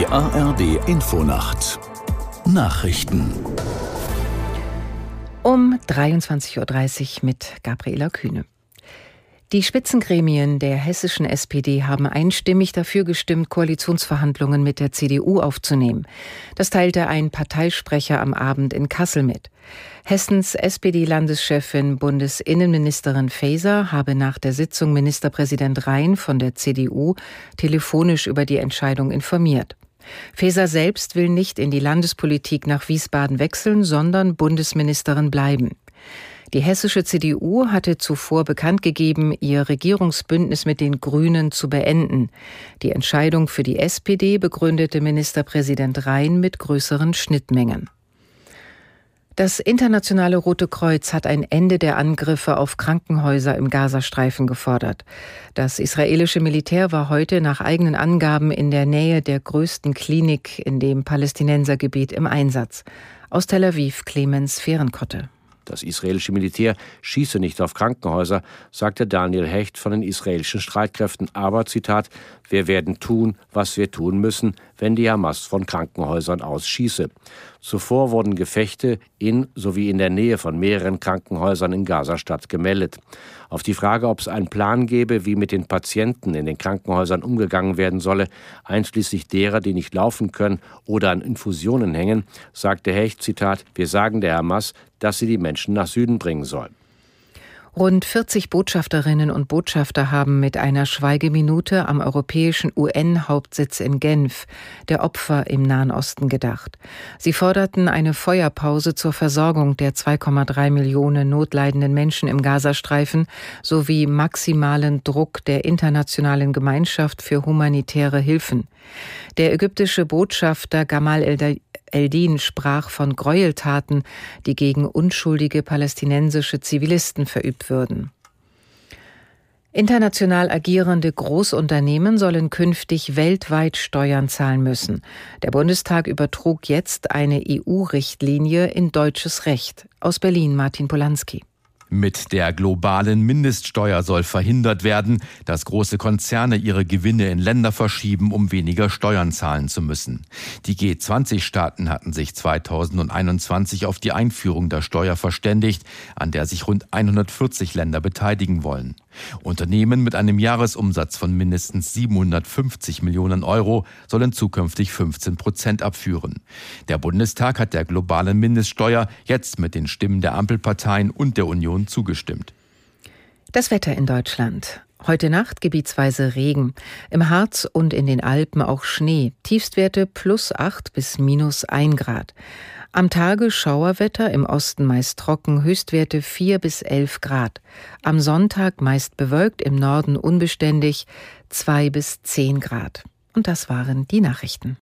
Die ARD Infonacht Nachrichten um 23.30 Uhr mit Gabriela Kühne. Die Spitzengremien der hessischen SPD haben einstimmig dafür gestimmt, Koalitionsverhandlungen mit der CDU aufzunehmen. Das teilte ein Parteisprecher am Abend in Kassel mit. Hessens SPD-Landeschefin Bundesinnenministerin Faeser habe nach der Sitzung Ministerpräsident Rhein von der CDU telefonisch über die Entscheidung informiert. Faeser selbst will nicht in die Landespolitik nach Wiesbaden wechseln, sondern Bundesministerin bleiben. Die hessische CDU hatte zuvor bekannt gegeben, ihr Regierungsbündnis mit den Grünen zu beenden. Die Entscheidung für die SPD begründete Ministerpräsident Rhein mit größeren Schnittmengen. Das internationale Rote Kreuz hat ein Ende der Angriffe auf Krankenhäuser im Gazastreifen gefordert. Das israelische Militär war heute nach eigenen Angaben in der Nähe der größten Klinik in dem Palästinensergebiet im Einsatz. Aus Tel Aviv Clemens Fehrenkotte. Das israelische Militär schieße nicht auf Krankenhäuser, sagte Daniel Hecht von den israelischen Streitkräften. Aber, Zitat, wir werden tun, was wir tun müssen, wenn die Hamas von Krankenhäusern aus schieße. Zuvor wurden Gefechte in sowie in der Nähe von mehreren Krankenhäusern in Gazastadt gemeldet. Auf die Frage, ob es einen Plan gäbe, wie mit den Patienten in den Krankenhäusern umgegangen werden solle, einschließlich derer, die nicht laufen können oder an Infusionen hängen, sagte Hecht, Zitat, wir sagen der Hamas, dass sie die Menschen nach Süden bringen soll. Rund 40 Botschafterinnen und Botschafter haben mit einer Schweigeminute am europäischen UN-Hauptsitz in Genf der Opfer im Nahen Osten gedacht. Sie forderten eine Feuerpause zur Versorgung der 2,3 Millionen notleidenden Menschen im Gazastreifen sowie maximalen Druck der internationalen Gemeinschaft für humanitäre Hilfen. Der ägyptische Botschafter Gamal El Eldin sprach von Gräueltaten, die gegen unschuldige palästinensische Zivilisten verübt würden. International agierende Großunternehmen sollen künftig weltweit Steuern zahlen müssen. Der Bundestag übertrug jetzt eine EU-Richtlinie in deutsches Recht. Aus Berlin Martin Polanski. Mit der globalen Mindeststeuer soll verhindert werden, dass große Konzerne ihre Gewinne in Länder verschieben, um weniger Steuern zahlen zu müssen. Die G20-Staaten hatten sich 2021 auf die Einführung der Steuer verständigt, an der sich rund 140 Länder beteiligen wollen. Unternehmen mit einem Jahresumsatz von mindestens 750 Millionen Euro sollen zukünftig 15 Prozent abführen. Der Bundestag hat der globalen Mindeststeuer jetzt mit den Stimmen der Ampelparteien und der Union zugestimmt. Das Wetter in Deutschland. Heute Nacht gebietsweise Regen. Im Harz und in den Alpen auch Schnee. Tiefstwerte plus 8 bis minus 1 Grad. Am Tage Schauerwetter, im Osten meist trocken, Höchstwerte 4 bis 11 Grad. Am Sonntag meist bewölkt, im Norden unbeständig 2 bis 10 Grad. Und das waren die Nachrichten.